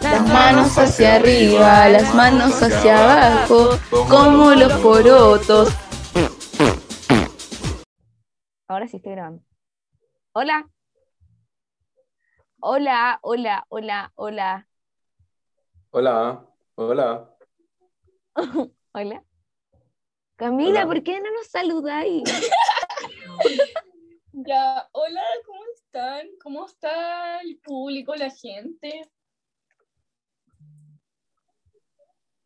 Las manos hacia arriba, las manos hacia abajo, como los porotos. Ahora sí estoy grabando. Hola. Hola, hola, hola, hola. Hola, hola. Hola. Camila, Hola. ¿por qué no nos saludáis? Ya, hola, ¿cómo están? ¿Cómo está el público, la gente?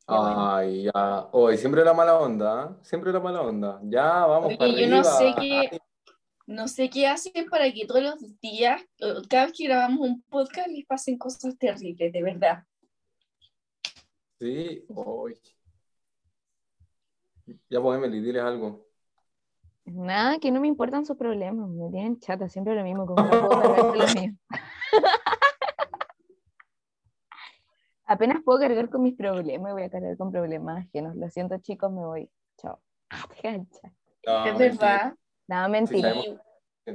Ay, ya. Hoy siempre la mala onda, ¿eh? Siempre la mala onda. Ya, vamos Oye, para yo no sé qué, no sé qué hacen para que todos los días, o cada vez que grabamos un podcast, les pasen cosas terribles, de verdad. Sí, hoy. Ya pues, Emily, diles algo. Nada, que no me importan sus problemas. Me tienen chata, siempre lo mismo. Como no puedo cargar con los míos. Apenas puedo cargar con mis problemas, voy a cargar con problemas ajenos. Lo siento, chicos, me voy. Chao. No, es verdad. Nada, Sí, mentira.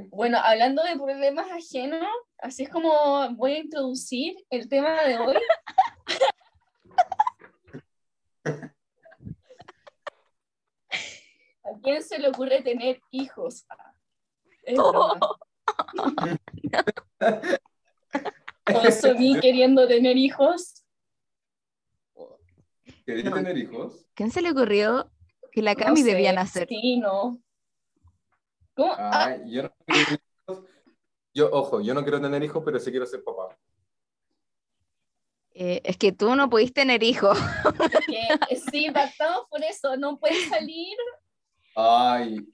Bueno, hablando de problemas ajenos, así es como voy a introducir el tema de hoy. ¿A quién se le ocurre tener hijos? Es broma. O Soní queriendo tener hijos. ¿Querés No. tener hijos? ¿Quién se le ocurrió que la No Cami sé, debía nacer? Sí, no. ¿Cómo? Ah, Ay, yo no quiero tener hijos. Yo, ojo, yo no quiero tener hijos, pero sí quiero ser papá. Eh, es que tú no pudiste tener hijos. que, sí, partamos por eso. No puede salir. Ay,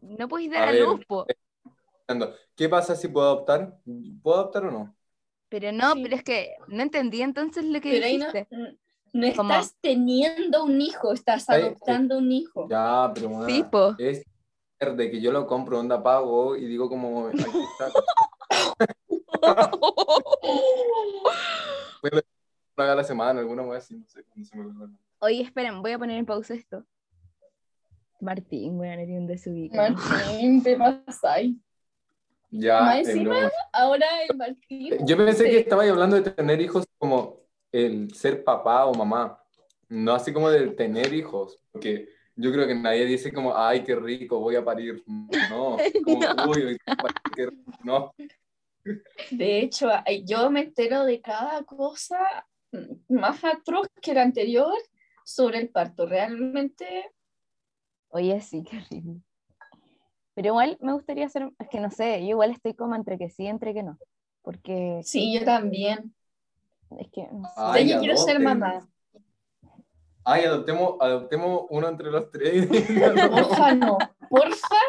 No A dar a, ver. luz, po. ¿qué pasa si puedo adoptar? ¿Puedo adoptar o no? Pero no, Sí. pero es que no entendí entonces lo que Pero ahí no, dijiste. No ¿Cómo? estás teniendo un hijo, estás Ay, adoptando un hijo. Ya, pero Sí, es de que yo lo compro, onda pago y digo como, aquí está, paga la semana, alguna vez así, no sé, cuándo se me. Oye, esperen, voy a poner en pausa esto. Martín, voy a ir un desubicado. Martín, te pasáis. Ya, Más encima. Ahora el Martín. Yo pensé sí. que estabas hablando de tener hijos como el ser papá o mamá, no así como de tener hijos, porque yo creo que nadie dice como, ay, qué rico, voy a parir. No, como, No. uy, qué rico". no. De hecho, yo me entero de cada cosa más atroz que la anterior sobre el parto. Realmente, Oye, sí, qué horrible. Pero igual me gustaría hacer, es que no sé, yo igual estoy como entre que sí, entre que no. Porque sí, yo también. Es que no sé. Ay, yo quiero ser mamá. Ay, adoptemos, adoptemos uno entre los tres. Porfa, no. Porfa,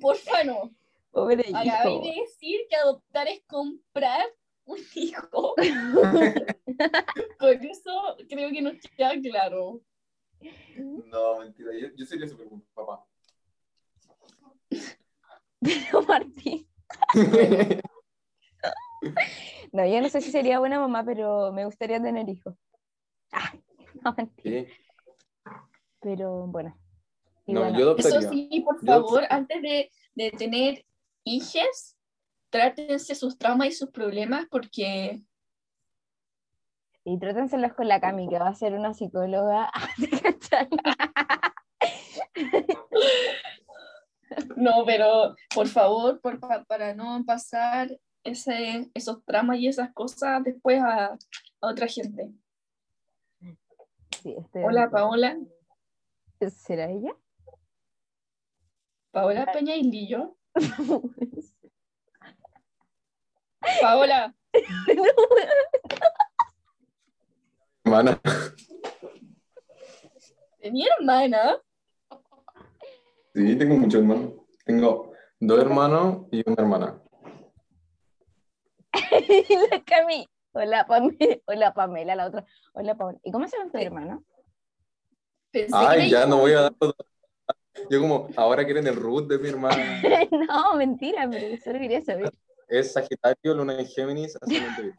porfa, no. Pobre Acabé hijo. de decir que adoptar es comprar un hijo. Con eso creo que nos queda claro. No, mentira, yo, yo sería súper papá. Pero Martín. No, yo no sé si sería buena mamá, pero me gustaría tener hijos. Ah, no, mentira. Sí. Pero bueno. Y No, bueno, yo Eso sí, por Yo- favor, antes de, de tener hijos, trátense sus traumas y sus problemas porque Y trátenselos con la Cami, que va a ser una psicóloga. No, pero por favor, por, pa- para no pasar ese, esos traumas y esas cosas después a, a otra gente. Sí, estoy Hola. Paola. ¿Será ella? Paola Peñailillo. Paola, Hermana. mi hermana. Sí, tengo muchos hermanos. Tengo dos hermanos y una hermana. la Cami. Hola, Pame- Hola, Pamela, la otra. Hola, Pamela. ¿Y cómo se llama tu hermano? Pensé Ay, ya no voy a dar. Yo como, ahora quieren el root de mi hermana. no, mentira, pero solo quería saber. Es Sagitario, Luna en Géminis, ascendente.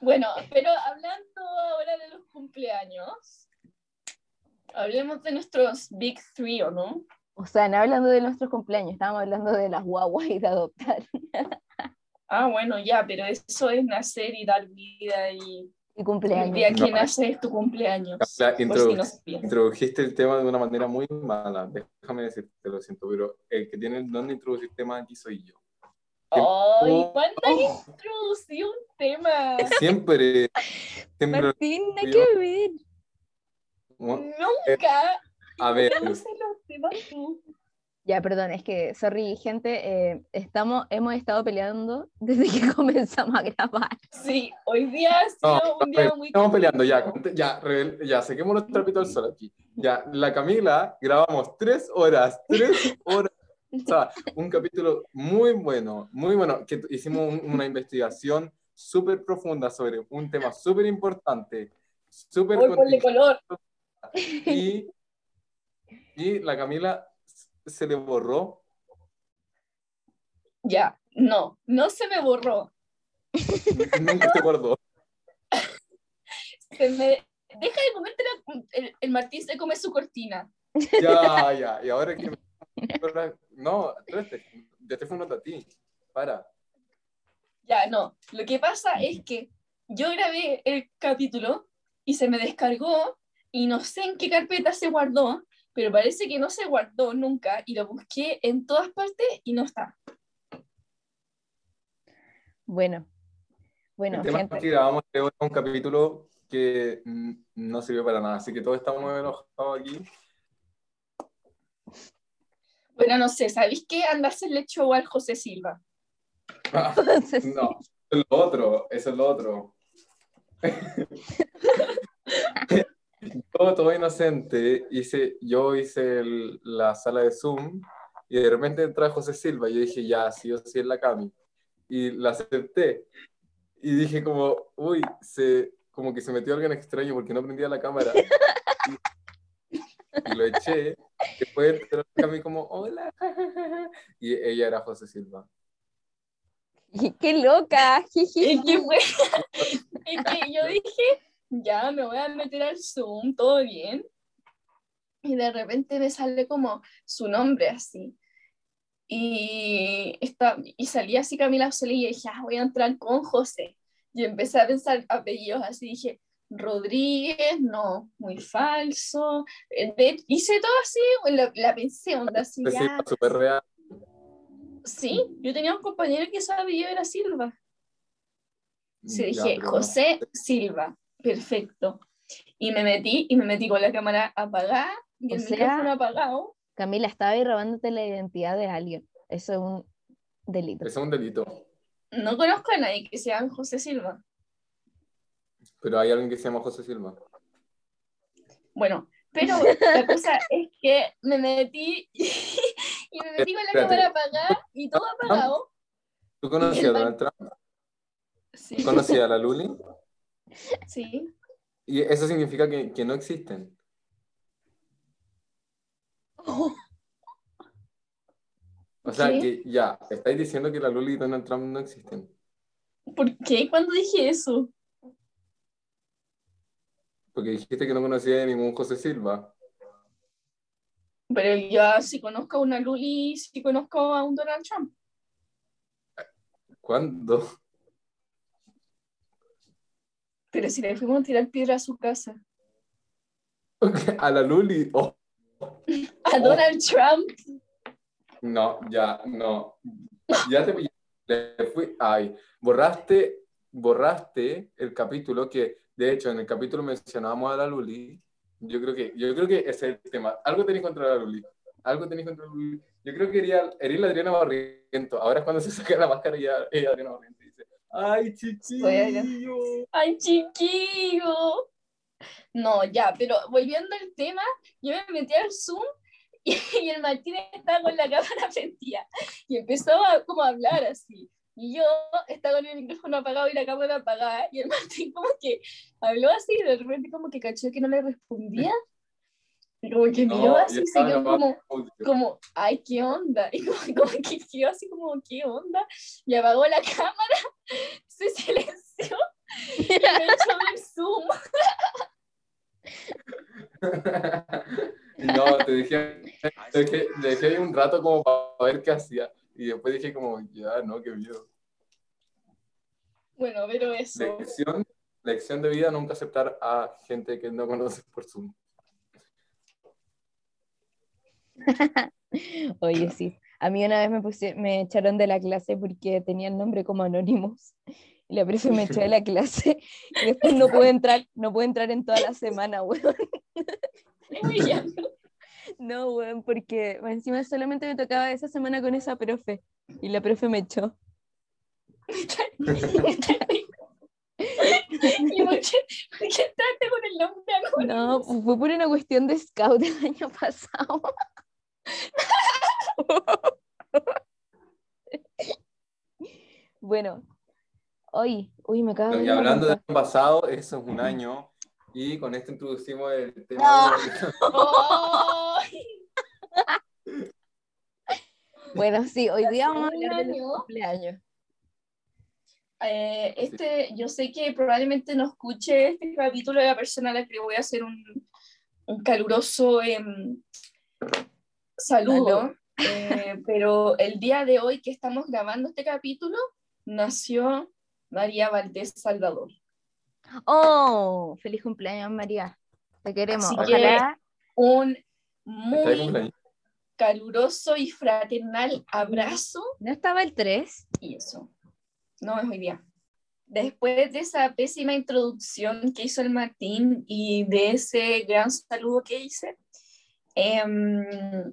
Bueno, pero hablando ahora de los cumpleaños, hablemos de nuestros Big Three, ¿o no? O sea, no hablando de nuestros cumpleaños, estábamos hablando de las guaguas y de adoptar. Ah, bueno, ya, pero eso es nacer y dar vida y Y el cumpleaños. día que No. naces es tu cumpleaños. Si introdu- no sabían. introdujiste el tema de una manera muy mala. Déjame decirte, lo siento, pero el que tiene el don de introducir temas aquí soy yo. Ay, Oh. ¿cuándo has introducido un tema? Siempre, siempre Martín, Yo- que ver. Nunca. A ver. Ya, perdón, es que, sorry, gente, eh, estamos, hemos estado peleando desde que comenzamos a grabar. Sí, hoy día ha No, sido un a ver, día muy estamos peleando, ya, ya, rebel- ya, saquemos los trapitos al sol aquí. Ya, la Camila, grabamos tres horas, tres horas. O sea, un capítulo muy bueno, muy bueno, que hicimos un- una investigación súper profunda sobre un tema súper importante, súper color. y, y la Camila se le borró. Ya, no, no se me borró. Nunca se acordó. Se me... Deja de comerte la- el, el Martín se come su cortina. Ya, ya, y ahora que... No, ya te fue nota a ti, para. Ya, no. Lo que pasa es que yo grabé el capítulo y se me descargó y no sé en qué carpeta se guardó, pero parece que no se guardó nunca y lo busqué en todas partes y no está. Bueno, bueno, el tema gente. es que grabamos un capítulo que no sirvió para nada, así que todos estamos muy enojados aquí. Bueno, no sé, ¿sabéis qué? Andarse el lecho al José Silva. Ah, no, eso es lo otro, eso es lo otro. yo, todo inocente, hice, yo hice el- la sala de Zoom y de repente entra José Silva y yo dije, ya, sí o sí es la Cami. Y la acepté. Y dije como, uy, se, como que se metió alguien extraño porque no prendía la cámara. Y, y lo eché. Después entró la Cami como, hola. Y ella era José Silva. ¡Qué loca! Es que, fue- es que yo dije, ya me voy a meter al Zoom, todo bien. Y de repente me sale como su nombre así. Y, está, y salía así Camila Solís y dije, ah, voy a entrar con José. Y empecé a pensar apellidos así, dije, Rodríguez, no, muy falso. Eh, de- hice todo así, la, la pensé, onda así, José ya. Silva, súper real. Sí, yo tenía un compañero que apellido era Silva. Sí, Ya, dije, pero no. José Silva, perfecto. Y me metí, y me metí con la cámara apagada y O el sea- micrófono apagado. Camila, estaba ahí robándote la identidad de alguien. Eso es un delito. Eso es un delito. No conozco a nadie que se llame José Silva. Pero hay alguien que se llama José Silva. Bueno, pero la cosa es que me metí y me metí con la Espérate. cámara apagada y todo apagado. ¿Tú conocías a Donald Trump? Sí, ¿Conocías a la Luli? Sí. Y eso significa que, que no existen. O sea, ¿Qué? que ya, estáis diciendo que la Luli y Donald Trump no existen. ¿Por qué? ¿Cuándo dije eso? Porque dijiste que no conocías a ningún José Silva. Pero yo sí conozco a una Luli, sí conozco a un Donald Trump. ¿Cuándo? Pero si le fuimos a tirar piedra a su casa. A la Luli. Oh, A Donald Trump. no, ya, no. Ya te. Le fui- Ay, borraste, borraste el capítulo que, de hecho, en el capítulo mencionábamos a la Luli. Yo creo que, yo creo que ese es el tema. Algo tenéis contra la Luli. Algo tenéis contra la Luli. Yo creo que eres la Adriana Barriento. Ahora es cuando se saca la máscara y ella, Adriana Barriento ¡ay, chiquillo! ¡Ay, chiquillo! No, ya, pero volviendo al tema, yo me metí al Zoom y, y el Martínez estaba con la cámara prendida y empezó a, como a hablar así. Y yo estaba con el micrófono apagado y la cámara apagada y el Martín como que habló así y de repente como que cachó que no le respondía. Y como que miró No, así se quedó como, como, ay, ¿qué onda? Y como, como que quedó así como, ¿qué onda? Y apagó la cámara, se silenció y me echó del Zoom. No, te dije, te dejé, te dejé ahí un rato como para ver qué hacía. Y después dije como, ya, no, qué miedo. Bueno, pero eso. Lección, lección de vida, nunca aceptar a gente que no conoces por Zoom. Oye, sí. A mí una vez me, puse- me echaron de la clase porque tenía el nombre como Anonymous. Y la profe me echó de la clase y después no pude entrar, no pude entrar en toda la semana, weón. No, weón, porque encima solamente me tocaba esa semana con esa profe. Y la profe me echó. ¿Y por qué, por qué entraste con el nombre anónimo? No, fue por una cuestión de scout del año pasado. bueno, hoy, uy, me acabo de Y hablando del año pasado, eso es un año. Y con esto introducimos el tema No. de- ¡Oh! Bueno, sí, hoy día vamos a hablar de los cumpleaños. Eh, este, yo sé que probablemente no escuche este capítulo de la persona a la que le voy a hacer un, un caluroso em, saludo, eh, pero el día de hoy que estamos grabando este capítulo nació María Valdés Salvador. Oh, feliz cumpleaños, María. Te queremos. Así que- Ojalá. Un ¿Está de muy caluroso y fraternal abrazo ¿No estaba el 3? y eso. No es hoy día. Después de esa pésima introducción que hizo el Martín y de ese gran saludo que hice, em,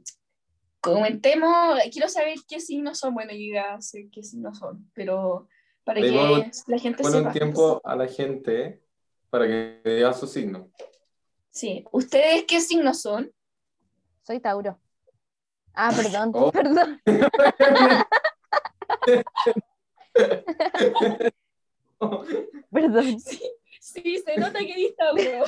comentemos, quiero saber qué signos son, bueno, yo ya sé qué signos son, pero para que Dimos- la gente sepa. un tiempo a la gente para que diga su signo. Sí, ¿ustedes qué signos son? Soy Tauro. Ah, perdón, Oh. perdón. Perdón. Sí, sí, se nota que eres Tauro.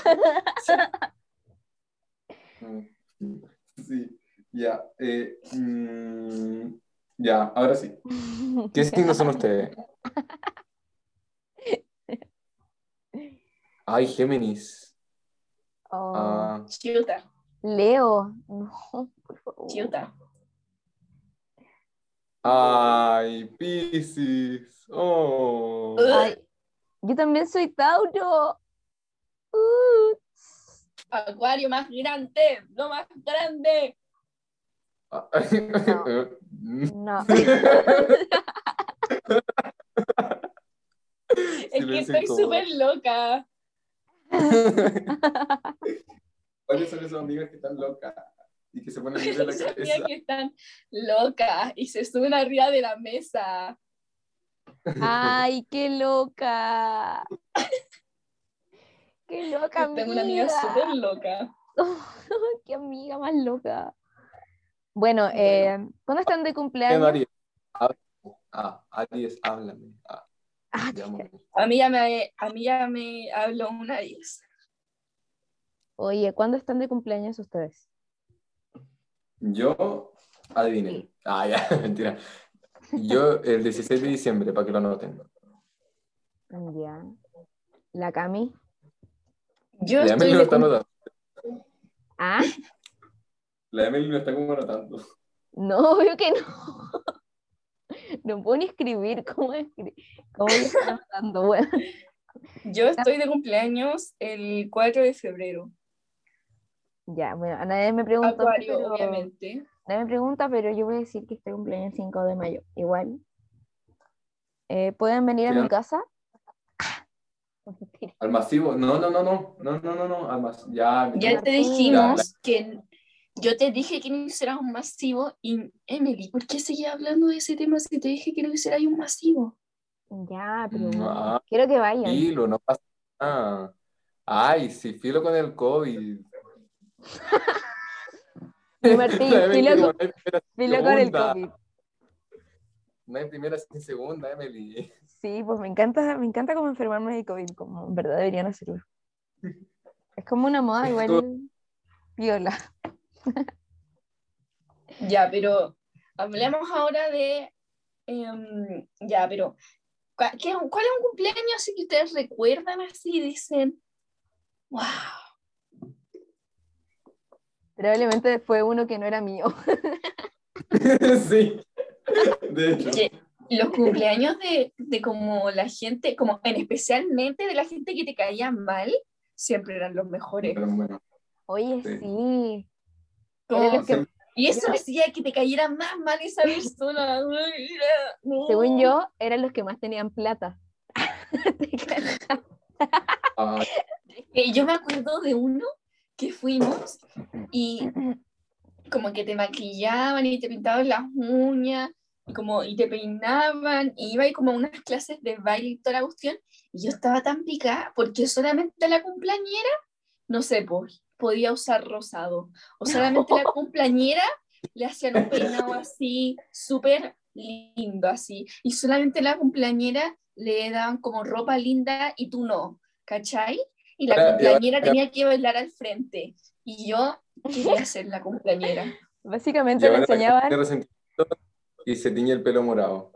Sí, ya. eh, mm, ya, ahora sí. ¿Qué signos son ustedes? Ay, Géminis. Oh, Ah, Chuta, Leo. No, por favor. chuta. Ay, Piscis. Oh. Ay, yo también soy Tauro. Uh, Acuario más grande, lo más grande. no. Es que estoy súper loca. ¿Cuáles son esas amigas que están locas y que se ponen en la Sabía cabeza? que están locas y se suben arriba de la mesa. Ay, qué loca. Qué loca, Tengo una amiga amiga. súper loca. Qué amiga más loca. Bueno, eh, ¿cuándo están de ¿Qué, cumpleaños? María? Ah, Aries, háblame. Ah, Ah. A mí ya me, a mí ya me habló una vez. Oye, ¿cuándo están de cumpleaños ustedes? Yo, adivinen. Ah, ya, mentira. Yo el 16 de diciembre, para que lo anoten. Ya. La Cami. Yo La estoy Emily lo de está anotando. Ah, La Emily lo está como anotando. no, obvio que no. No puedo ni escribir. ¿Cómo, escri- cómo estar anotando? Bueno, yo estoy de cumpleaños el 4 de febrero. Ya, bueno, a nadie me preguntó. Acuario, pero- obviamente. Nadie me pregunta, pero yo voy a decir que estoy cumpleaños el 5 de mayo. Igual. Eh, ¿Pueden venir a mi ¿no? casa? Al masivo. No, no, no, no. No, no, no, no. Al mas... Ya, Ya ya. te dijimos que yo te dije que no hicieras un masivo y Emily, ¿por qué seguías hablando de ese tema si te dije que no hicieras un masivo? Ya, pero Mm, ah, quiero que vayan. Filo, no pasa nada. Ay, sí, filo con el COVID. Martín, filo con- no hay primera sin Filo con el segunda. COVID. No hay primera sin segunda, Emily. Sí, pues me encanta, me encanta como enfermarme de COVID, como en verdad deberían hacerlo. Es como una moda igual viola. Ya, pero hablemos ahora de. em, ya, pero. ¿cuál, qué- cuál es un cumpleaños así que ustedes recuerdan así y dicen. ¡Wow! Probablemente fue uno que no era mío. sí. De hecho. Los cumpleaños de, de como la gente, como en especialmente de la gente que te caía mal, siempre eran los mejores. Pero bueno, Oye, Sí. sí. Como- Era los que- y eso hacía que te cayera más mal esa persona. Según yo, eran los que más tenían plata. Ah, Eh, yo me acuerdo de uno que fuimos y como que te maquillaban y te pintaban las uñas y como y te peinaban y iba ahí como a unas clases de baile y toda la cuestión y yo estaba tan picada porque solamente la cumpleañera, no sé, pues, podía usar rosado o solamente la cumpleañera le hacían un peinado así súper lindo así y solamente la cumpleañera le daban como ropa linda y tú no, ¿cachai? Y la cumpleañera tenía que bailar al frente. Y yo quería ser la cumpleañera. Básicamente le llevan a la enseñaban, resentimiento y se tiñe el pelo morado.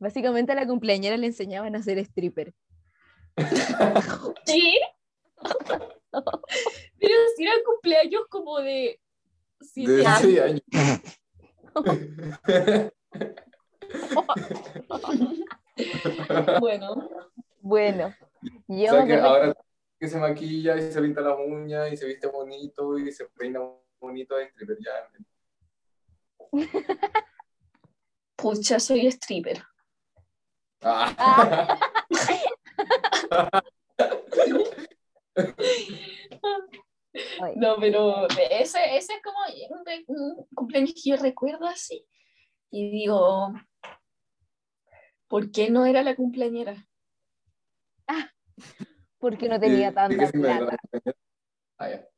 básicamente a la cumpleañera le enseñaban a ser stripper. ¿Qué? Pero si eran cumpleaños como de siete De años. seis años. Bueno, Bueno, yo O sea me que ahora que se maquilla y se pinta las uñas y se viste bonito y se peina bonito es stripper ya. pucha, soy stripper. Ah. No, pero ese, ese es como un, cumpleaños que yo recuerdo así. Y digo, ¿por qué no era la cumpleañera? Porque no tenía ¿Y- y tanta plata. Ah, ya.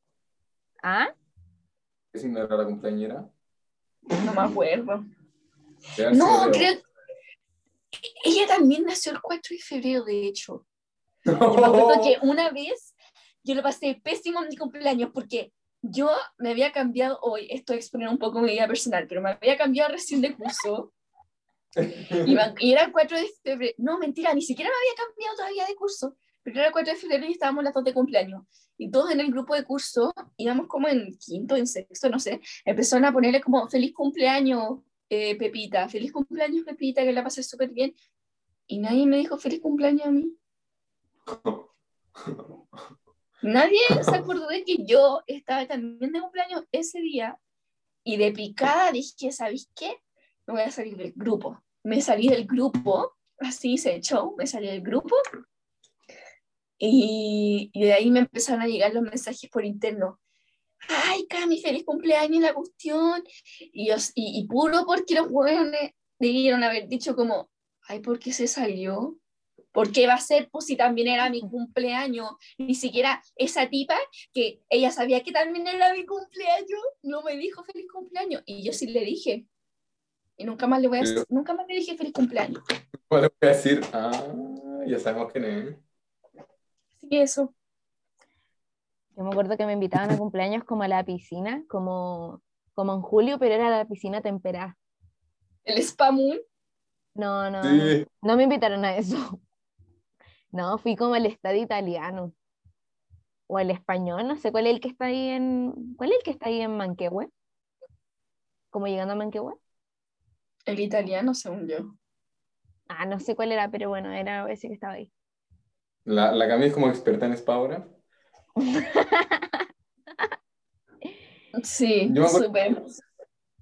¿Ah? ¿Qué signo era la cumpleañera? No me acuerdo. No, creo ella también nació el 4 de febrero, de hecho. Yo me acuerdo que una vez yo lo pasé pésimo en mi cumpleaños porque yo me había cambiado hoy, esto es exponer un poco mi vida personal, pero me había cambiado recién de curso y, y era el 4 de febrero. No, mentira, ni siquiera me había cambiado todavía de curso, el 4 de febrero y estábamos las dos de cumpleaños. Y todos en el grupo de curso, íbamos como en quinto, en sexto, no sé, empezaron a ponerle como feliz cumpleaños, eh, Pepita, feliz cumpleaños, Pepita, que la pasé súper bien. Y nadie me dijo feliz cumpleaños a mí. Nadie se acordó de que yo estaba también de cumpleaños ese día y de picada dije, ¿sabéis qué? Me voy a salir del grupo. Me salí del grupo, así se echó, me salí del grupo y, y de ahí me empezaron a llegar los mensajes por interno. Ay, Cami, feliz cumpleaños la cuestión. Y, yo, y, y puro porque los hueones debieron haber dicho como, ay, ¿por qué se salió? ¿Por qué va a ser? Pues si también era mi cumpleaños. Ni siquiera esa tipa que ella sabía que también era mi cumpleaños, no me dijo feliz cumpleaños. Y yo sí le dije. Y nunca más le voy a Pero- nunca más le dije feliz cumpleaños. ¿Cómo le voy a decir? Ah, ya sabemos quién es. Que eso. Yo me acuerdo que me invitaban a cumpleaños como a la piscina, como, como en julio, pero era la piscina temperada. El spa moon. No, no, Sí. no me invitaron a eso. No, fui como al estadio italiano. O al español, no sé cuál es el que está ahí en. ¿Cuál es el que está ahí en Manquehue? Como llegando a Manquehue. El italiano, según yo. Ah, no sé cuál era, pero bueno, era ese que estaba ahí. La, la Cami es como experta en spa ahora. Sí, Yo me acuerdo- súper.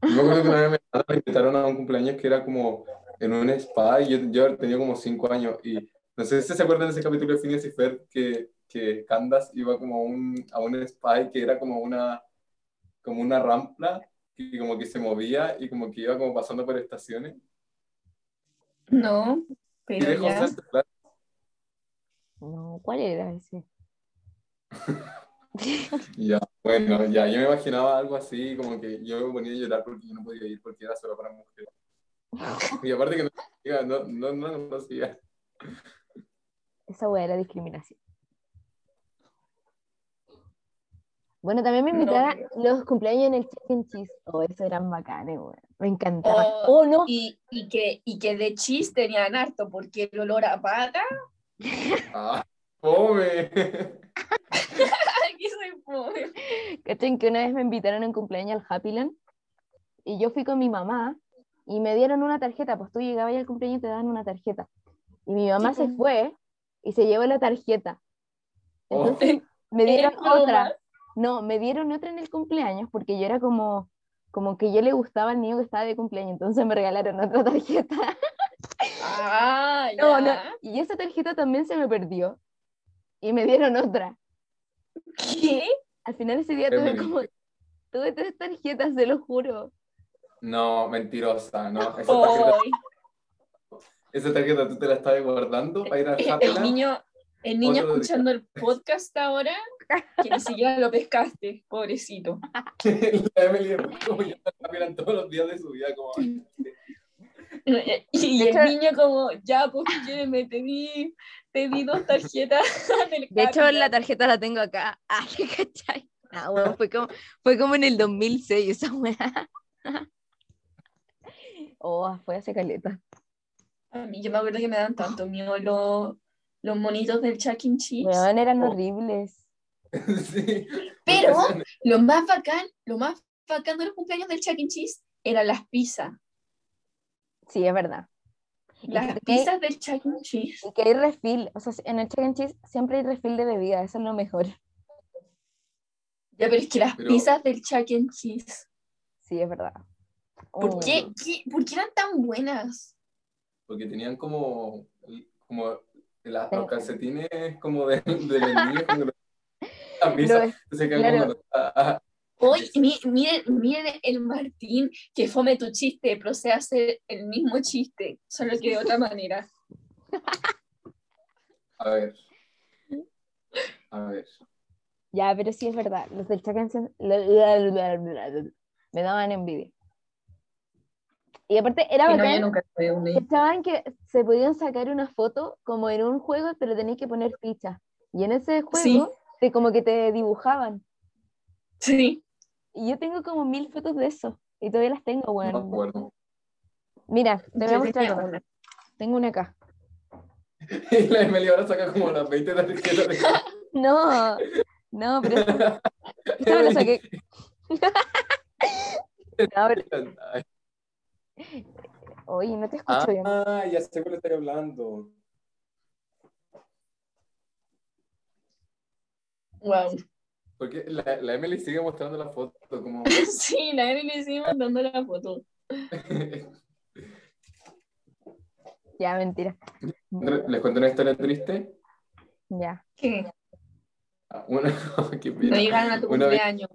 Yo me acuerdo que una vez me invitaron a un cumpleaños que era como en un spa y yo, yo tenía como cinco años y no sé si se acuerdan de ese capítulo de Phineas y Ferb que, que Candace iba como a un, a un spa y que era como una, como una rampa y como que se movía y como que iba como pasando por estaciones. No, pero ya. claro. No, ¿cuál era ese? Ya, bueno, ya yo me imaginaba algo así, como que yo me ponía a llorar porque yo no podía ir porque era solo para mujeres. Y aparte que no, conocía, no, no, no conocía. Esa weá era discriminación. Bueno, también me No, invitaban pero- los cumpleaños en el chicken cheese. Oh, eso eran bacanes, weón. Me encantaban. Oh, Oh, no. Y, y, que, y que de chis tenían harto, porque el olor a pata. ¡Ah, fome! Aquí soy pobre. ¿Cachai? Que una vez me invitaron a un cumpleaños al Happy Land y yo fui con mi mamá y me dieron una tarjeta, pues tú llegabas al cumpleaños y te daban una tarjeta. Y mi mamá Sí, se fue y se llevó la tarjeta. Oh. Entonces me dieron otra. No, me dieron otra en el cumpleaños porque yo era como, como que yo le gustaba al niño que estaba de cumpleaños, entonces me regalaron otra tarjeta. Ah, No, no, ya. y esa tarjeta también se me perdió y me dieron otra. ¿Qué? Al final ese día tuve como, tuve tres tarjetas, se lo juro. No, mentirosa, no. Esa tarjeta, Ay, esa tarjeta tú te la estabas guardando para ir a el Happyland. niño, el niño Otro día. escuchando el podcast ahora, que ni siquiera lo pescaste, pobrecito. La Emily como yo Happyland todos los días de su vida, como Y De el hecho- niño como, ya, pues, me pedí, pedí dos tarjetas del De hecho, la tarjeta la tengo acá. Ah, ¿cachai? Ah, bueno, fue como, fue como en el 2006 esa weá. Oh, fue hace caleta. A mí, yo me acuerdo que me dan tanto miedo los, los monitos del Chuck E. Cheese. Weón, eran Oh. horribles. sí. Pero- Lo más bacán, lo más bacán de los cumpleaños del Chuck E. Cheese eran las pizzas. Sí, es verdad. Las pizzas del Chuck E. Cheese. Y que hay refil. O sea, en el Chuck E. Cheese siempre hay refil de bebida. Eso es lo mejor. Ya, pero es que las Pero- pizzas del Chuck E. Cheese. Sí, es verdad. ¿Por Oh. qué, qué- ¿Por qué eran tan buenas? Porque tenían como, como la- Sí. los calcetines como de, de los niños. como Se claro. ah, ah. Hoy, mi- miren, miren el Martín, que fome tu chiste, procede a hacer el mismo chiste, solo que de otra manera. A ver. A ver. Ya, pero sí es verdad. Los del la- me daban envidia. Y aparte era Y no, bacán. yo nunca. Estaban que se podían sacar una foto como en un juego, pero tenías que poner fichas. Y en ese juego, Sí. te, como que te dibujaban. Sí. Y yo tengo como mil fotos de eso. Y todavía las tengo, bueno. acuerdo. Mira, te voy a mostrar una. Tengo una acá. Y la Emily ahora saca como las 20 tarjetas de No, no, pero esta, me la saqué. No, pero- Oye, no te escucho bien. Ah, ya sé cuál estoy hablando. Wow. Porque la, la Emily sigue mostrando la foto como... Sí, la Emily sigue mandando la foto. Ya, mentira. ¿Les cuento una historia triste? Ya. ¿Qué? Ah, Una... qué No llegaron a tu Una vez- cumpleaños.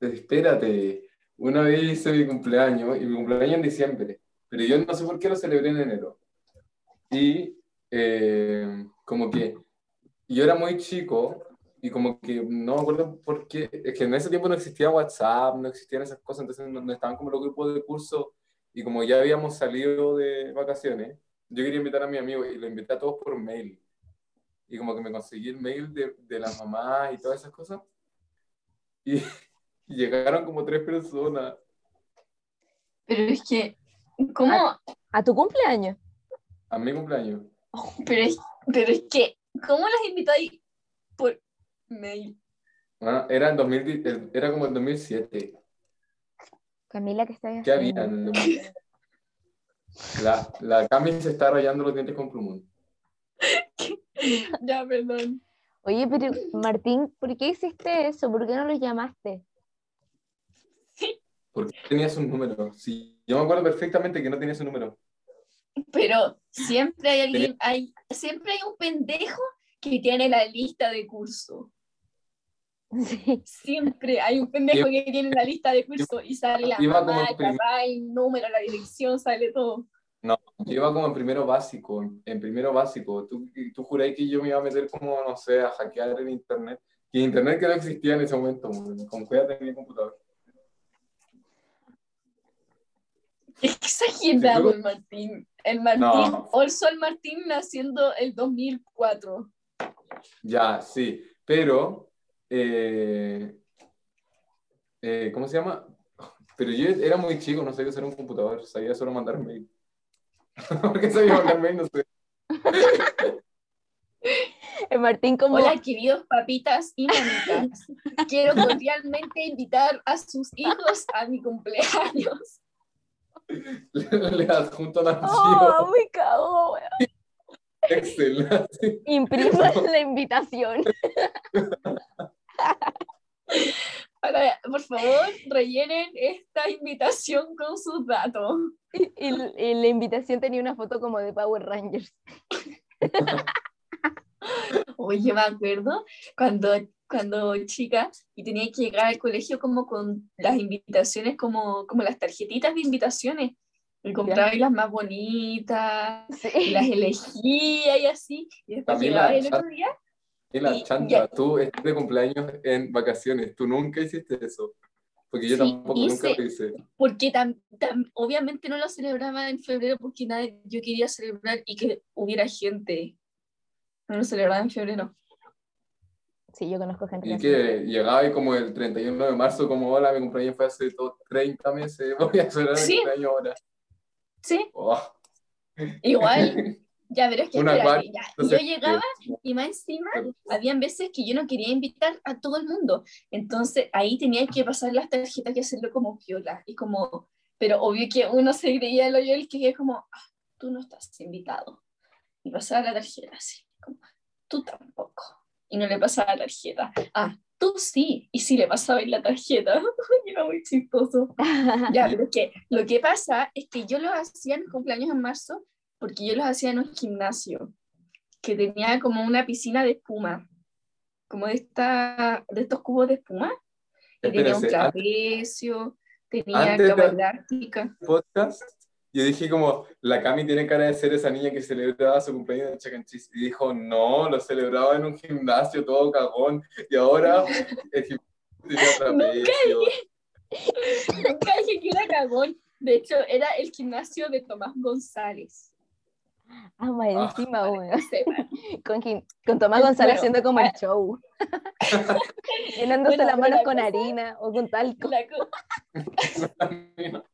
Espérate. Una vez hice mi cumpleaños y mi cumpleaños en diciembre, pero yo no sé por qué lo celebré en enero. Y eh, como que yo era muy chico y como que no me acuerdo por qué, es que en ese tiempo no existía WhatsApp, no existían esas cosas, entonces no, no estaban como los grupos de curso y como ya habíamos salido de vacaciones, yo quería invitar a mi amigo y lo invité a todos por mail. Y como que me conseguí el mail de, de las mamás y todas esas cosas. Y, y llegaron como tres personas. Pero es que, ¿cómo? ¿A tu cumpleaños? A mi cumpleaños. Pero es, pero es que, ¿cómo las invitáis mail? Ah, era, en 2010 el- era como en 2007. Camila, ¿qué estás ¿Qué haciendo? había? en el 2007? La, la Cami se está rayando los dientes con plumón. Ya, perdón. Oye, pero Martín, ¿por qué hiciste eso? ¿Por qué no los llamaste? Porque tenía su número. Sí, yo me acuerdo perfectamente que no tenía su número. Pero siempre hay alguien, hay, siempre hay un pendejo que tiene la lista de curso. Sí. Siempre hay un pendejo que tiene la lista de curso y sale la Iba como mamá, el prim- papá, el número, la dirección, sale todo. Yo iba como en primero básico. En, primero básico. ¿Tú, tú juráis que yo me iba a meter como, no sé, a hackear el internet. Y internet que no existía en ese momento. man. Con cueva tenía computador. Exagerado Sí, el Martín. El Martín, No. Orso el Martín naciendo el 2004. Ya, sí, pero, eh, eh, ¿cómo se llama? Pero yo era muy chico, no sabía usar un computador, sabía solo mandar mail. ¿Por qué sabía mandar mail? No sé. El Martín como... Hola, queridos papitas y mamitas. Quiero cordialmente invitar a sus hijos a mi cumpleaños. le, le adjunto un ¡Oh, archivo me cago, weón! Excel. así. Imprima la invitación. Ahora, por favor, rellenen esta invitación con sus datos. Y, y- y la invitación tenía una foto como de Power Rangers. Oye, me acuerdo cuando, cuando chica y tenía que llegar al colegio como con las invitaciones, como, como las tarjetitas de invitaciones. Y compraba las más bonitas, y Sí. las elegía y así. Y después llegaba el otro día. Y la Y- chanta, ya. tú estás de cumpleaños en vacaciones, tú nunca hiciste eso. Porque yo Sí, tampoco nunca hice. lo hice. Porque tam- tam- obviamente no lo celebraba en febrero porque nadie, yo quería celebrar y que hubiera gente. No lo celebraba en febrero. Sí, yo conozco gente Y así. que llegaba y como el 31 de marzo, como hola, mi cumpleaños fue hace todo 30 meses, voy a celebrar Sí. mi cumpleaños ahora. Sí, Oh, igual. Ya, pero es que Una espérate, cual- ya. entonces, yo llegaba eh, y más encima habían veces que yo no quería invitar a todo el mundo. Entonces ahí tenía que pasar las tarjetas y hacerlo como piola. Y como, pero obvio que uno se creía el hoyo el que es como, ah, tú no estás invitado. Y pasaba la tarjeta así, como, tú tampoco. Y no le pasaba la tarjeta. Ah, tú sí. Y sí le pasaba la tarjeta. Era muy chistoso. Ya, pero es que lo que pasa es que yo lo hacía en mis cumpleaños en marzo porque yo los hacía en un gimnasio que tenía como una piscina de espuma, como de, esta, de estos cubos de espuma, y tenía un trapecio, tenía de- cama elástica. podcast, yo dije como, la Cami tiene cara de ser esa niña que celebraba su cumpleaños en Chacan Cheese. Y dijo, no, lo celebraba en un gimnasio todo cagón. Y ahora el gimnasio tenía trapecio. Nunca dije que era cagón. De hecho, era el gimnasio de Tomás González. Ah, más Ah. encima, sepan. Con, quin- con Tomás González Bueno, haciendo como el show. Llenándose Bueno, las manos la con cosa- harina o con talco. La, co-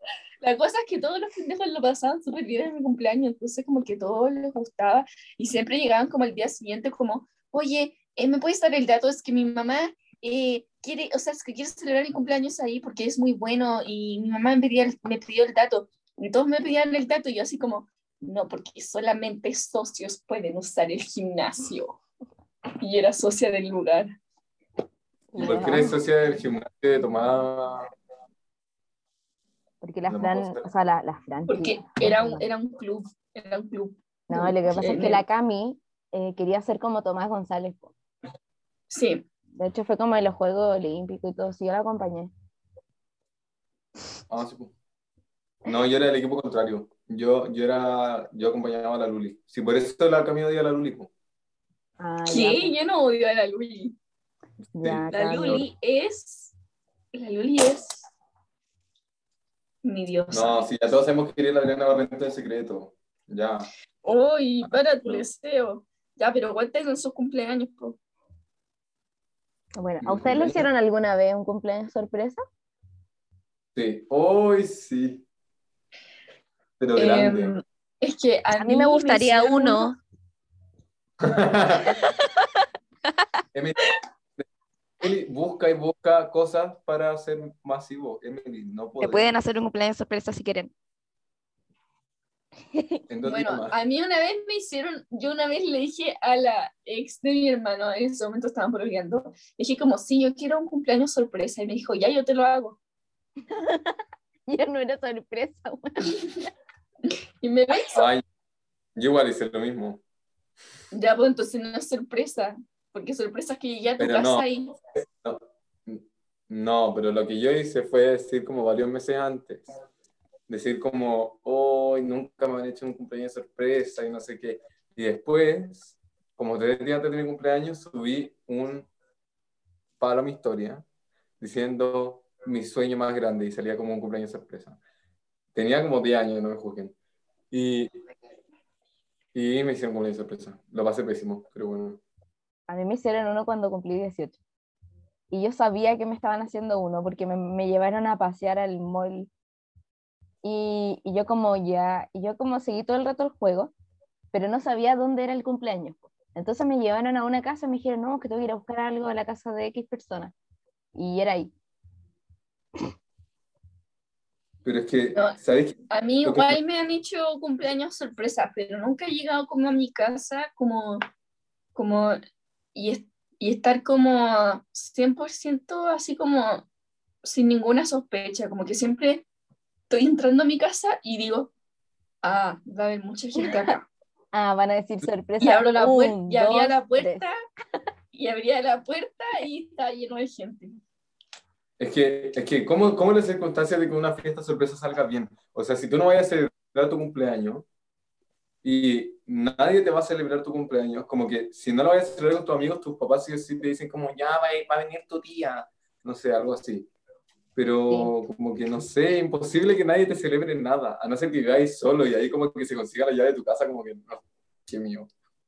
la cosa es que todos los pendejos lo pasaban súper bien en mi cumpleaños, entonces como que a todos les gustaba y siempre llegaban como al día siguiente como, oye, eh, ¿me puedes dar el dato? Es que mi mamá eh, quiere, o sea, es que quiere celebrar mi cumpleaños ahí porque es muy bueno y mi mamá me, pedía el- me pidió el dato y todos me pedían el dato y yo así como, no, porque solamente socios pueden usar el gimnasio. Y era socia del lugar. ¿Y por qué eres socia del gimnasio de Tomás? Porque la No Fran, o sea, la, la Fran. Porque era un, era un club, era un club. No, lo que pasa es que el- la Cami eh, quería ser como Tomás González. Sí, De hecho, fue como en los Juegos Olímpicos y todo, sí, yo la acompañé. Ah, sí. No, yo era del equipo contrario. Yo, yo era, yo acompañaba a la Luli. Sí, por eso la Cami odia a la Luli. pues. Ah, ya, ¿Qué? Yo no odio a la Luli. pues, ya, La. Luli es. La Luli es. Mi diosa. No, sí, ya todos sabemos que quería la Adriana Barrenta en secreto. Ya. Uy, para tu deseo. Ya, pero cuenten en sus cumpleaños, po. Bueno, ¿a ustedes le hicieron alguna vez un cumpleaños sorpresa? Sí. Hoy sí. Pero grande. Em, es que a, A mí me gustaría uno. Emily, busca y busca cosas para ser masivo. Emily, no Te puedo. pueden hacer un cumpleaños sorpresa si quieren. Bueno, a mí una vez me hicieron, yo una vez le dije a la ex de mi hermano, en ese momento estaban pololeando, le dije como, sí, yo quiero un cumpleaños sorpresa, y me dijo, ya, yo te lo hago. Ya no era sorpresa, weón. Y me lo hizo. Ay, yo igual hice lo mismo. Ya, pues entonces no es sorpresa, porque sorpresa es que llegué a tu Pero casa no. y... No, pero lo que yo hice fue decir como varios meses antes. Decir como, hoy nunca me han hecho un cumpleaños sorpresa y no sé qué. Y después, como tres días antes de mi cumpleaños, subí un palo a mi historia diciendo mi sueño más grande y salía como un cumpleaños sorpresa. Tenía como 10 años, no me juzguen. Y, y me hicieron cumpleaños sorpresa. Lo pasé pésimo, pero bueno. A mí me hicieron uno cuando cumplí 18. Y yo sabía que me estaban haciendo uno porque me, me llevaron a pasear al mall. Y, y yo como ya, yo como seguí todo el rato el juego, pero no sabía dónde era el cumpleaños. Entonces me llevaron a una casa y me dijeron, no, que tengo que ir a buscar algo a la casa de X persona. Y era ahí. Pero es que, No. ¿sabes qué? A mí que- igual me han hecho cumpleaños sorpresa, pero nunca he llegado como a mi casa como, como y, es- y estar como 100% así como sin ninguna sospecha, como que siempre estoy entrando a mi casa y digo, ah, va a haber mucha gente acá. Ah, van a decir sorpresa. Y abro la puerta, Un, y abría dos, la tres. puerta, y abría la puerta y está lleno de gente. Es que, es que ¿cómo, ¿cómo las circunstancias de que una fiesta sorpresa salga bien? O sea, si tú no vayas a celebrar tu cumpleaños y nadie te va a celebrar tu cumpleaños, como que si no lo vayas a celebrar con tus amigos, tus papás sí sí te dicen como, ya va, a- va a venir tu tía, no sé, algo así. Pero como que no sé, imposible que nadie te celebre nada, a no ser que viváis solo y ahí como que se consiga la llave de tu casa, como que no, qué mío.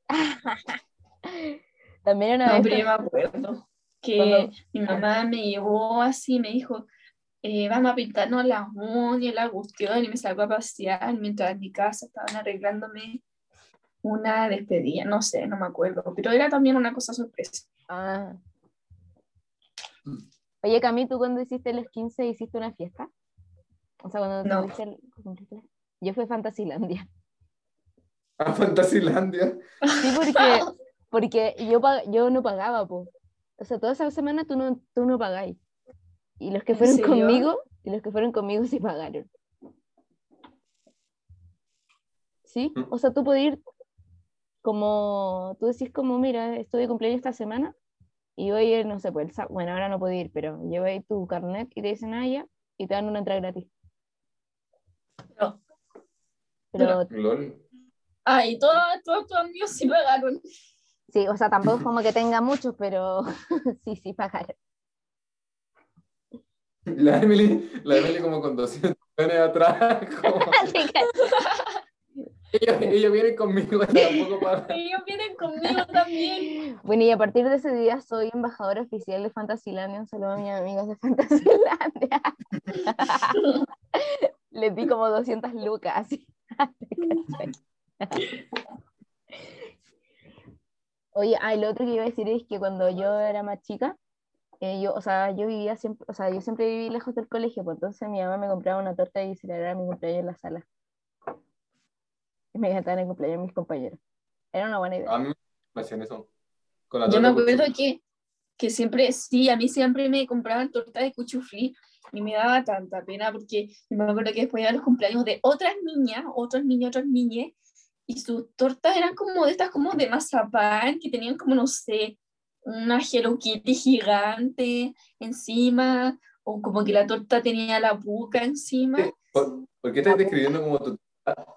También una No, vez. pero yo me acuerdo que Cuando- mi mamá me llevó así, me dijo, eh, vamos a pintarnos las uñas, la cuestión, y me sacó a pasear mientras en mi casa estaban arreglándome una despedida, no sé, no me acuerdo, pero era también una cosa sorpresa. Ah. Oye, Cami, ¿tú cuando hiciste los 15 hiciste una fiesta? O sea, cuando No. tuviste el- cumpliste- Yo fui a Fantasilandia. A Fantasilandia. Sí, porque, porque yo, yo no pagaba, po. O sea, toda esa semana tú no, tú no pagáis. Y los que ¿En fueron conmigo, y los que fueron conmigo sí pagaron. ¿Sí? Mm. O sea, tú puedes ir como, tú decís como, mira, estoy de cumpleaños esta semana, y voy a ir, no sé, pues, el bueno, ahora no puedo ir, pero lleva ahí tu carnet y te dicen, ah, ya, y te dan una entrada gratis. No. Pero. Ah, y todos todos tus amigos sí pagaron. Sí, o sea, tampoco es como que tenga muchos, pero sí, sí pagaron. La Emily, la Emily como con 200 millones atrás, como, ellos, ellos vienen conmigo, tampoco para... Ellos vienen conmigo también. Bueno, y a partir de ese día soy embajadora oficial de Fantasylandia. Un saludo a mis amigos de Fantasylandia. Les di como 200 lucas. Oye, ah, lo otro que iba a decir es que cuando yo era más chica, eh, yo, o sea, yo vivía siempre, o sea, yo siempre viví lejos del colegio, pues entonces mi mamá me compraba una torta y celebraba mi cumpleaños en la sala. Y me cantaban el cumpleaños mis compañeros. Era una buena idea. A mí me hacían eso. Con la Yo me acuerdo que, que siempre, sí, a mí siempre me compraban torta de cuchuflí y me daba tanta pena porque me acuerdo que después a los cumpleaños de otras niñas, otros niños, otras niñas, y sus tortas eran como de estas, como de mazapán, que tenían como, no sé, una Hello Kitty gigante encima, o como que la torta tenía la buca encima. ¿Por, por qué estás describiendo como tu,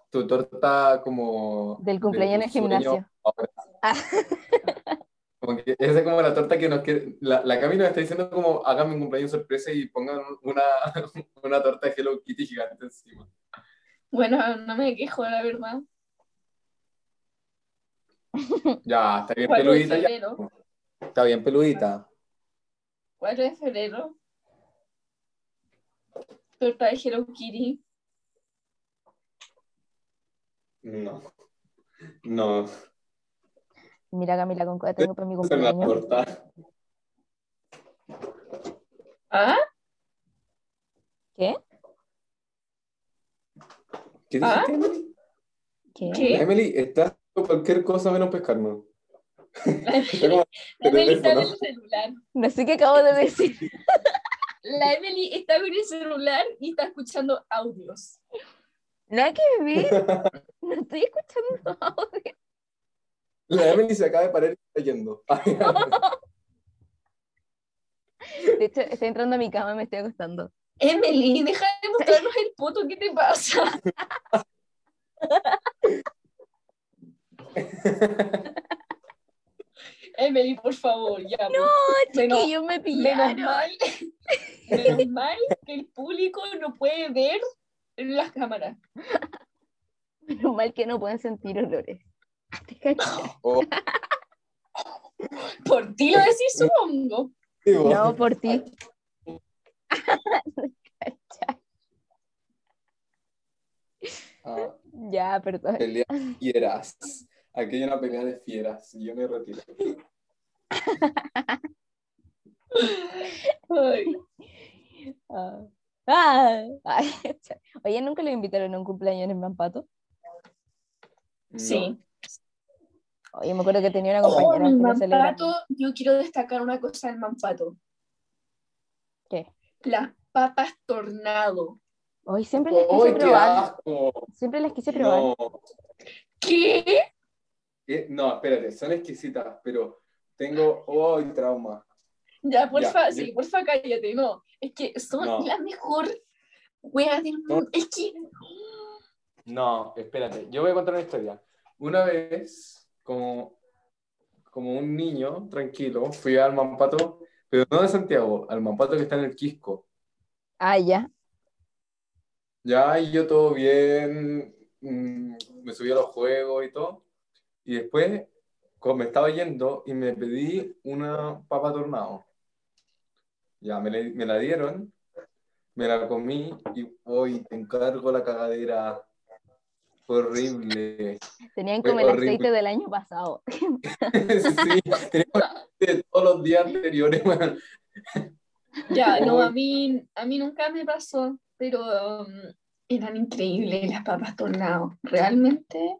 tu torta como... Del cumpleaños en el gimnasio. Ah. Como que esa es como la torta que nos quiere... La, la Cami nos está diciendo como háganme un cumpleaños sorpresa y pongan una, una torta de Hello Kitty gigante encima. Bueno, no me quejo, la verdad. Ya, está bien 4 de peludita ya. Está bien peludita. 4 de febrero. Torta de Hello Kitty. No. No. Mira, Camila, con cuál tengo para mi cumpleaños. torta. ¿Ah? ¿Qué? ¿Qué ¿Ah? dijiste, Emily? ¿Qué? ¿Qué? Emily, estás cualquier cosa menos Está como Emily está en teléfono. el celular. No sé qué acabo de decir. La Emily está con el celular y está escuchando audios. Nada que ver. No estoy escuchando audio. La Emily se acaba de parar y está yendo. De hecho, estoy entrando a mi cama y me estoy acostando. Emily, deja de mostrarnos el poto, ¿qué te pasa? Emily, por favor, ya. No, menos, Chiquillos me menos pillaron. mal, menos mal que el público no puede ver en las cámaras. Menos mal que no pueden sentir olores. ¿Te? Oh, Por ti lo decís, supongo. No, por ti. ah, Ya, perdón. pelea de fieras. Aquí hay una pelea de fieras. y Yo me retiro. Ay, Ah. Ah, ay, Oye, ¿nunca lo invitaron a un cumpleaños en Mampato? Sí. Oye, me acuerdo que tenía una Oh, compañera en lo celebraba. Mampato, yo quiero destacar una cosa del Mampato. ¿Qué? Las papas tornado. Hoy siempre les quise ¡Ay, qué probar. asco! Siempre les quise probar. No, ¿Qué? Eh, no, espérate, son exquisitas, pero tengo hoy trauma. Ya, porfa, Ya, sí, yo- porfa, cállate, no. Es que son No. la mejor wea del mundo. Es que. No, espérate, yo voy a contar una historia. Una vez, como, como un niño tranquilo, fui al Mampato, pero no de Santiago, al Mampato que está en el Quisco. Ah, ya. Ya, y yo todo bien, mm, me subí a los juegos y todo. Y después, como me estaba yendo y me pedí una papa tornado. Ya, me, la- me la dieron, me la comí y hoy te encargo la cagadera. Fue horrible. Tenían como el horrible. aceite del año pasado. Sí, tenía de todos los días anteriores. Ya, no, a mí, a mí nunca me pasó, pero um, eran increíbles las papas tornado. Realmente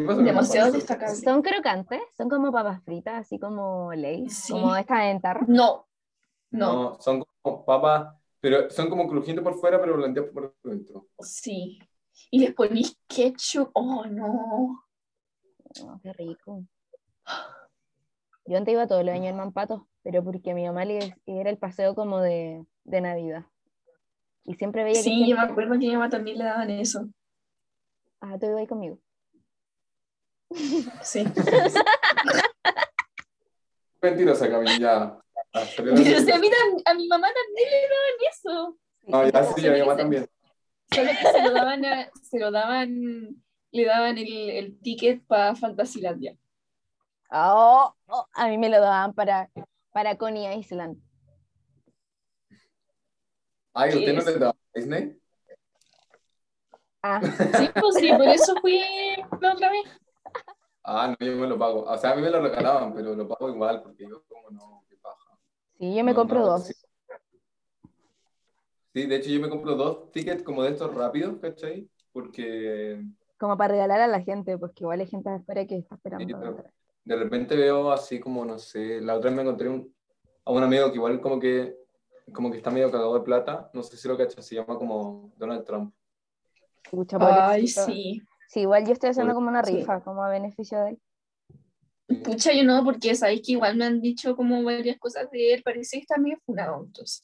¿Qué pasa demasiado destacables. Son crocantes, son como papas fritas, así como ley, Sí. como esta en tarro. No, no, No, son como papas, pero son como crujientes por fuera, pero blandeadas por dentro. sí. Y les ponís ketchup. Oh, no. Oh, qué rico. Yo antes iba todos los años en Mampato, pero porque a mi mamá le era el paseo como de, de Navidad. Y siempre veía que Sí, yo me acuerdo que mi mamá también le daban eso. Ah, tú ibas ahí conmigo. Sí. Mentirosa, Camila, ya. Salió la Pero si a, mí mi mamá también le daban eso. No, ya sí, a mi mamá también. Solo que se lo daban, a- se lo daban, le daban el, el ticket para Fantasilandia. Oh, oh, a mí me lo daban para, para Coney Island. Ay, ¿Qué ¿usted no es? le da Disney? Ah, Sí, pues sí, por eso fui la otra vez. Ah, no, yo me lo pago. O sea, a mí me lo regalaban, pero lo pago igual, porque yo como no, qué paja. sí, yo me No, compro no, dos. Sí. Sí, de hecho yo me compro dos tickets como de estos rápidos, ¿cachai? Porque Como para regalar a la gente, porque igual hay gente afuera que está esperando. Sí, de repente veo así como, no sé, la otra vez me encontré un- a un amigo que igual como que, como que está medio cagado de plata, no sé si lo cachas, se llama como Donald Trump. Ay, sí. Sí, igual yo estoy haciendo como una Sí. rifa, como a beneficio de él. Pucha, yo no, porque sabéis que igual me han dicho como varias cosas de él, parece que está medio funado, entonces.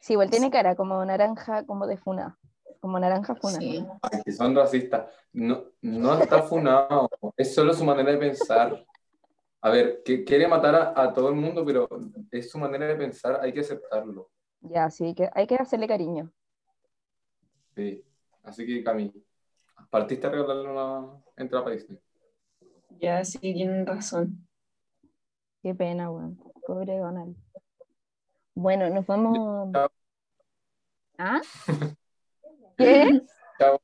Sí, igual tiene cara como naranja, como de funa. Como naranja funa. Sí. Ay, que son racistas. No, no está funado, es solo su manera de pensar. A ver, que quiere matar a, a todo el mundo, pero es su manera de pensar, hay que aceptarlo. Ya, sí, que hay que hacerle cariño. Sí. Así que, Cami, partiste a regalarle una entrada para Disney. Ya, sí, tienen razón. Qué pena, weón. Pobre Donald. Bueno, nos vamos. Chao. ¿Ah? ¿Qué? Chao.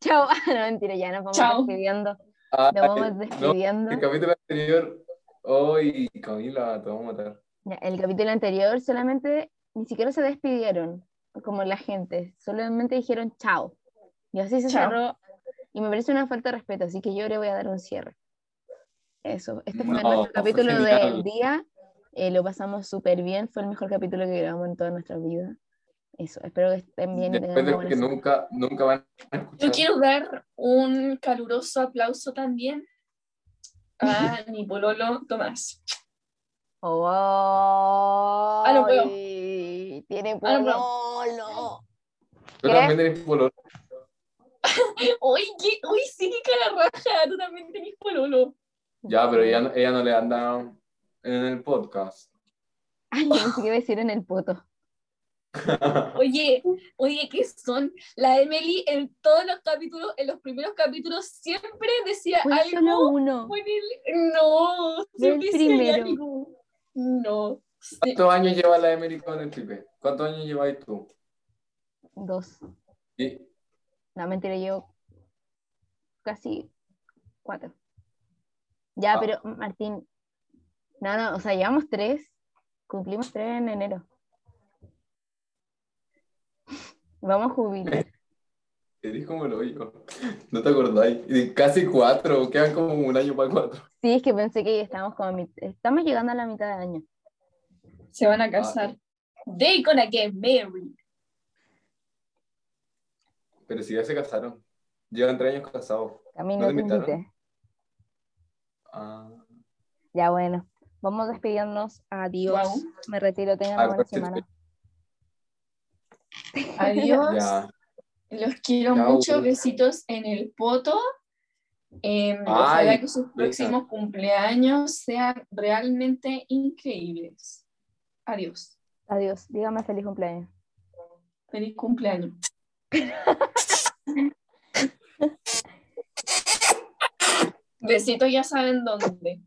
Chao. No, mentira, ya nos vamos Chao. despidiendo. Ay, Nos vamos no, despidiendo. el capítulo anterior, hoy, Camila, te vamos a matar. Ya, el capítulo anterior solamente ni siquiera se despidieron como la gente, solamente dijeron chao. Y así se Chao. cerró. Y me parece una falta de respeto, así que yo le voy a dar un cierre. Eso, este fue No, nuestro fue capítulo del día. Eh, lo pasamos súper bien, fue el mejor capítulo que grabamos en toda nuestra vida. Eso, espero que estén bien Después de que nunca, nunca van a escuchar. Yo quiero dar un caluroso aplauso también a mi pololo Tomás. Oh, Ah, no puedo. Tiene Ah, no puedo. pololo. Tú también eres pololo. Uy, qué, uy, sí, qué cara raja, tú también tenés pololo. Ya, pero ella, no- ella no le anda en el podcast. Ay, no qué iba a decir en el poto. Oye, oye, ¿qué son? La Emily en todos los capítulos, en los primeros capítulos, siempre decía Fue solo algo. uno. con el- No, siempre decía primero. algo. No. ¿Cuántos años lleva la Emily con el tripe? ¿Cuántos años lleváis tú? Dos. Y, No, mentira, yo casi cuatro. Ya, Ah. pero Martín, no, no, o sea, llevamos tres, cumplimos tres en enero. Vamos a jubilar. Eres como lo yo. No te acordáis. Y casi cuatro, quedan como un año para cuatro. Sí, es que pensé que ya estábamos como estamos llegando a la mitad de año. Se van a casar. They gonna get married. Pero si ya se casaron. Llevan tres años casados. Camino ¿No te te. Ah, Ya bueno, vamos a despedirnos. Adiós. Me retiro, tengan Ah, una buena semana. Adiós. ya. Los quiero mucho. Besitos en el poto. Ay, ojalá que sus próximos cumpleaños sean realmente increíbles. Adiós. Adiós. Dígame feliz cumpleaños. Feliz cumpleaños. Besitos ya saben dónde.